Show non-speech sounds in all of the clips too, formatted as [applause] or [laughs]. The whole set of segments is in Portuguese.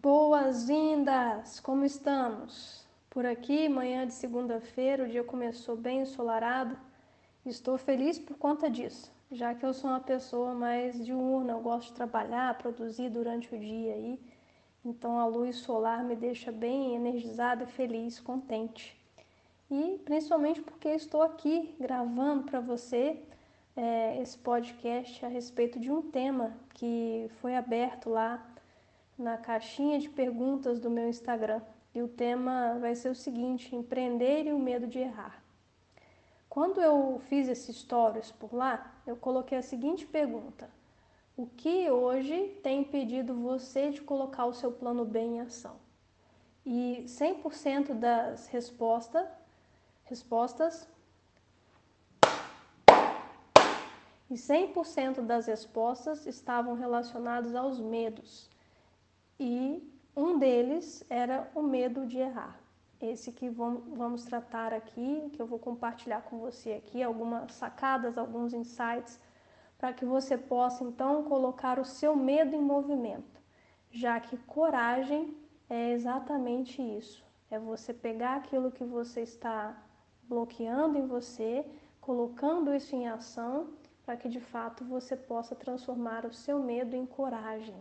Boas-vindas! Como estamos? Por aqui, manhã de segunda-feira, o dia começou bem ensolarado. Estou feliz por conta disso, já que eu sou uma pessoa mais diurna, eu gosto de trabalhar, produzir durante o dia aí. Então a luz solar me deixa bem energizada, feliz, contente. E principalmente porque estou aqui gravando para você é, esse podcast a respeito de um tema que foi aberto lá na caixinha de perguntas do meu Instagram. E o tema vai ser o seguinte: empreender e o medo de errar. Quando eu fiz esses stories por lá, eu coloquei a seguinte pergunta: O que hoje tem impedido você de colocar o seu plano B em ação? E 100% das respostas, respostas e 100% das respostas estavam relacionadas aos medos e um deles era o medo de errar. Esse que vamos tratar aqui, que eu vou compartilhar com você aqui, algumas sacadas, alguns insights, para que você possa então colocar o seu medo em movimento, já que coragem é exatamente isso: é você pegar aquilo que você está bloqueando em você, colocando isso em ação, para que de fato você possa transformar o seu medo em coragem.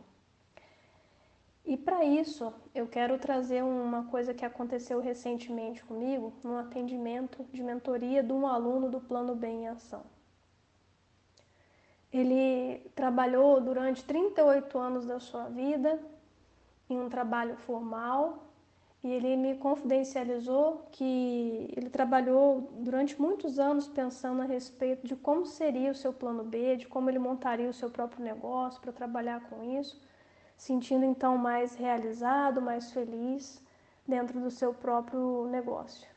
Para isso, eu quero trazer uma coisa que aconteceu recentemente comigo, no atendimento de mentoria de um aluno do Plano Bem em Ação. Ele trabalhou durante 38 anos da sua vida em um trabalho formal e ele me confidencializou que ele trabalhou durante muitos anos pensando a respeito de como seria o seu plano B, de como ele montaria o seu próprio negócio para trabalhar com isso sentindo então mais realizado, mais feliz dentro do seu próprio negócio.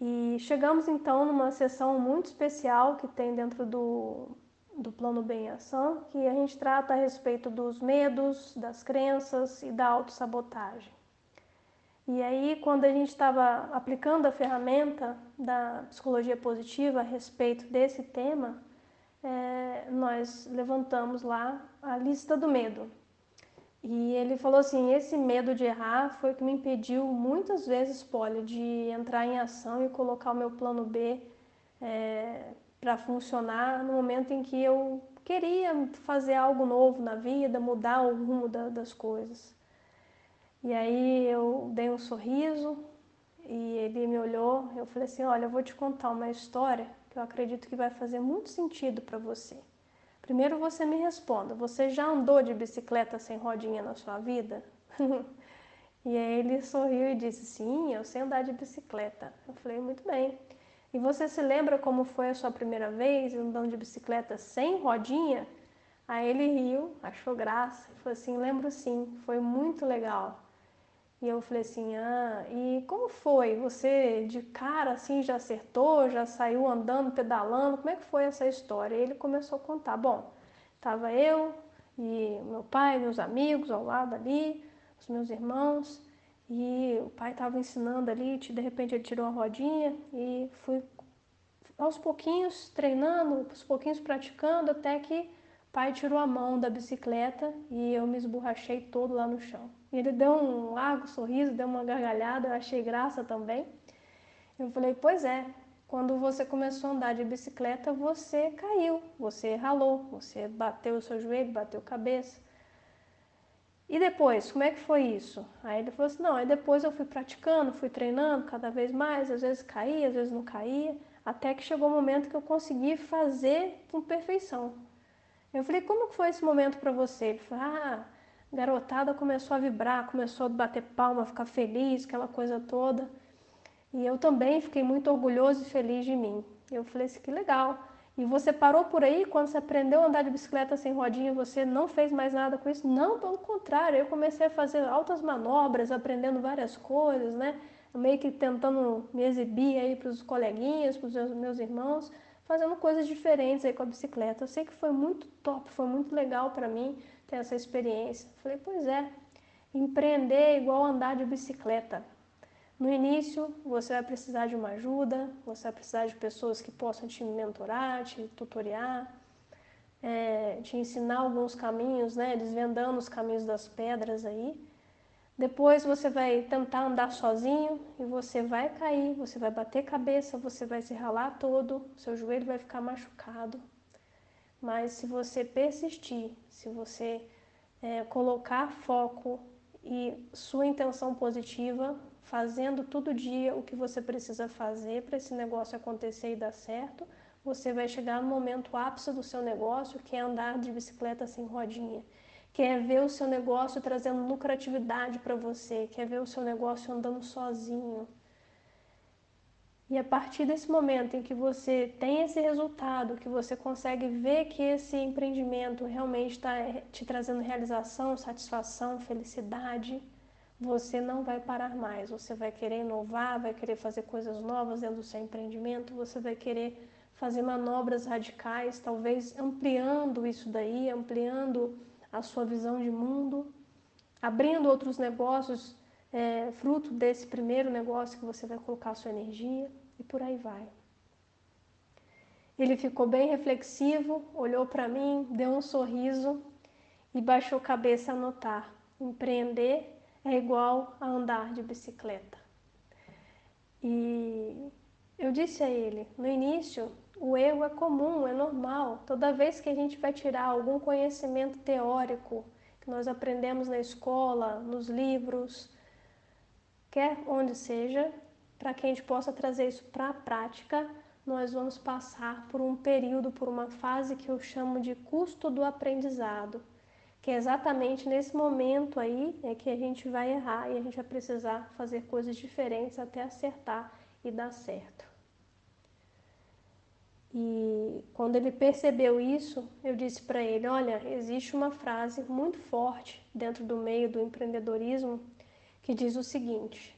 E chegamos então numa sessão muito especial que tem dentro do, do Plano Bem em Ação, que a gente trata a respeito dos medos, das crenças e da autossabotagem. E aí, quando a gente estava aplicando a ferramenta da psicologia positiva a respeito desse tema, é, nós levantamos lá a lista do medo. E ele falou assim: esse medo de errar foi o que me impediu muitas vezes, Polly, de entrar em ação e colocar o meu plano B é, para funcionar no momento em que eu queria fazer algo novo na vida, mudar o rumo da, das coisas. E aí eu dei um sorriso e ele me olhou. Eu falei assim: olha, eu vou te contar uma história que eu acredito que vai fazer muito sentido para você. Primeiro você me responda, você já andou de bicicleta sem rodinha na sua vida? [laughs] e aí ele sorriu e disse, sim, eu sei andar de bicicleta. Eu falei, muito bem. E você se lembra como foi a sua primeira vez andando de bicicleta sem rodinha? Aí ele riu, achou graça, falou assim, lembro sim, foi muito legal. E eu falei assim, ah, e como foi? Você de cara assim já acertou, já saiu andando, pedalando? Como é que foi essa história? E ele começou a contar. Bom, estava eu e meu pai, meus amigos ao lado ali, os meus irmãos, e o pai estava ensinando ali, de repente ele tirou a rodinha e fui aos pouquinhos treinando, aos pouquinhos praticando, até que pai tirou a mão da bicicleta e eu me esborrachei todo lá no chão. Ele deu um largo sorriso, deu uma gargalhada, eu achei graça também. Eu falei, pois é, quando você começou a andar de bicicleta, você caiu, você ralou, você bateu o seu joelho, bateu a cabeça. E depois, como é que foi isso? Aí ele falou assim, não, aí depois eu fui praticando, fui treinando cada vez mais, às vezes caía, às vezes não caía, até que chegou o um momento que eu consegui fazer com perfeição. Eu falei, como que foi esse momento para você? Ele falou, ah, garotada começou a vibrar, começou a bater palma, ficar feliz, aquela coisa toda. E eu também fiquei muito orgulhoso e feliz de mim. Eu falei assim, que legal. E você parou por aí quando você aprendeu a andar de bicicleta sem rodinha, você não fez mais nada com isso? Não, pelo contrário, eu comecei a fazer altas manobras, aprendendo várias coisas, né? Meio que tentando me exibir aí para os coleguinhas, para os meus irmãos, fazendo coisas diferentes aí com a bicicleta. Eu sei que foi muito top, foi muito legal para mim ter essa experiência. Falei, pois é, empreender é igual andar de bicicleta. No início, você vai precisar de uma ajuda, você vai precisar de pessoas que possam te mentorar, te tutoriar, é, te ensinar alguns caminhos, né, desvendando os caminhos das pedras aí. Depois você vai tentar andar sozinho e você vai cair, você vai bater cabeça, você vai se ralar todo, seu joelho vai ficar machucado. Mas se você persistir, se você é, colocar foco e sua intenção positiva, fazendo todo dia o que você precisa fazer para esse negócio acontecer e dar certo, você vai chegar no momento ápice do seu negócio, que é andar de bicicleta sem rodinha. Quer ver o seu negócio trazendo lucratividade para você, quer ver o seu negócio andando sozinho. E a partir desse momento em que você tem esse resultado, que você consegue ver que esse empreendimento realmente está te trazendo realização, satisfação, felicidade, você não vai parar mais. Você vai querer inovar, vai querer fazer coisas novas dentro do seu empreendimento, você vai querer fazer manobras radicais, talvez ampliando isso daí, ampliando a sua visão de mundo, abrindo outros negócios, é, fruto desse primeiro negócio que você vai colocar a sua energia e por aí vai. Ele ficou bem reflexivo, olhou para mim, deu um sorriso e baixou a cabeça a notar. Empreender é igual a andar de bicicleta. E eu disse a ele, no início, o erro é comum, é normal. Toda vez que a gente vai tirar algum conhecimento teórico que nós aprendemos na escola, nos livros, quer onde seja, para que a gente possa trazer isso para a prática, nós vamos passar por um período, por uma fase que eu chamo de custo do aprendizado, que é exatamente nesse momento aí é que a gente vai errar e a gente vai precisar fazer coisas diferentes até acertar e dar certo. E quando ele percebeu isso, eu disse para ele: Olha, existe uma frase muito forte dentro do meio do empreendedorismo que diz o seguinte: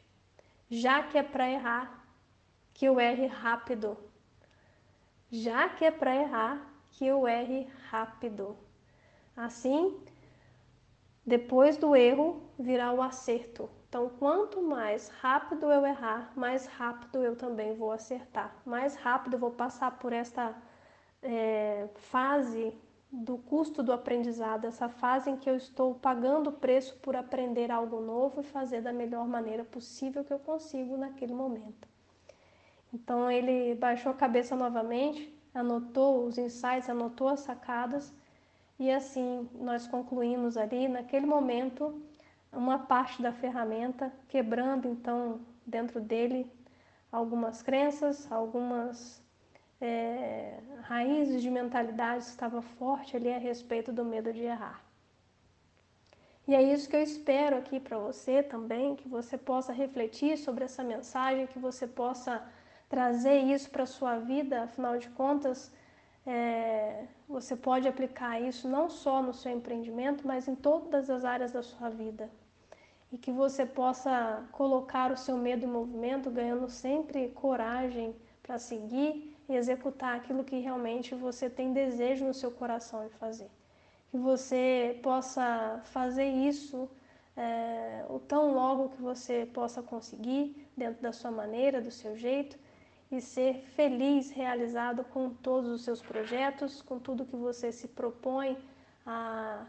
Já que é para errar, que eu erre rápido. Já que é para errar, que eu erre rápido. Assim, depois do erro virá o acerto. Então, quanto mais rápido eu errar, mais rápido eu também vou acertar. Mais rápido eu vou passar por esta é, fase do custo do aprendizado, essa fase em que eu estou pagando o preço por aprender algo novo e fazer da melhor maneira possível que eu consigo naquele momento. Então ele baixou a cabeça novamente, anotou os insights, anotou as sacadas e assim nós concluímos ali naquele momento uma parte da ferramenta, quebrando então dentro dele algumas crenças, algumas é, raízes de mentalidade que estava forte ali a respeito do medo de errar. E é isso que eu espero aqui para você também, que você possa refletir sobre essa mensagem, que você possa trazer isso para a sua vida, afinal de contas, é, você pode aplicar isso não só no seu empreendimento, mas em todas as áreas da sua vida e que você possa colocar o seu medo em movimento, ganhando sempre coragem para seguir e executar aquilo que realmente você tem desejo no seu coração de fazer. Que você possa fazer isso é, o tão logo que você possa conseguir, dentro da sua maneira, do seu jeito, e ser feliz, realizado com todos os seus projetos, com tudo que você se propõe a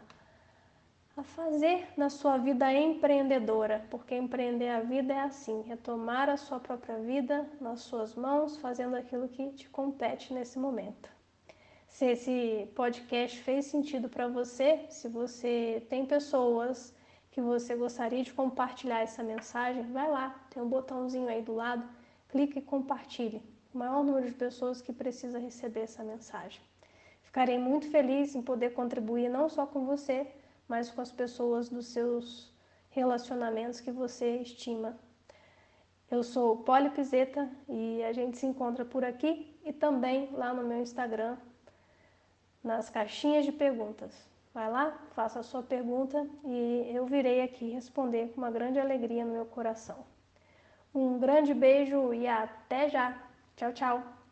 a fazer na sua vida empreendedora, porque empreender a vida é assim, é tomar a sua própria vida nas suas mãos, fazendo aquilo que te compete nesse momento. Se esse podcast fez sentido para você, se você tem pessoas que você gostaria de compartilhar essa mensagem, vai lá, tem um botãozinho aí do lado, clique e compartilhe. O maior número de pessoas que precisa receber essa mensagem. Ficarei muito feliz em poder contribuir não só com você, mas com as pessoas dos seus relacionamentos que você estima. Eu sou Poli Pizeta e a gente se encontra por aqui e também lá no meu Instagram, nas caixinhas de perguntas. Vai lá, faça a sua pergunta e eu virei aqui responder com uma grande alegria no meu coração. Um grande beijo e até já! Tchau, tchau!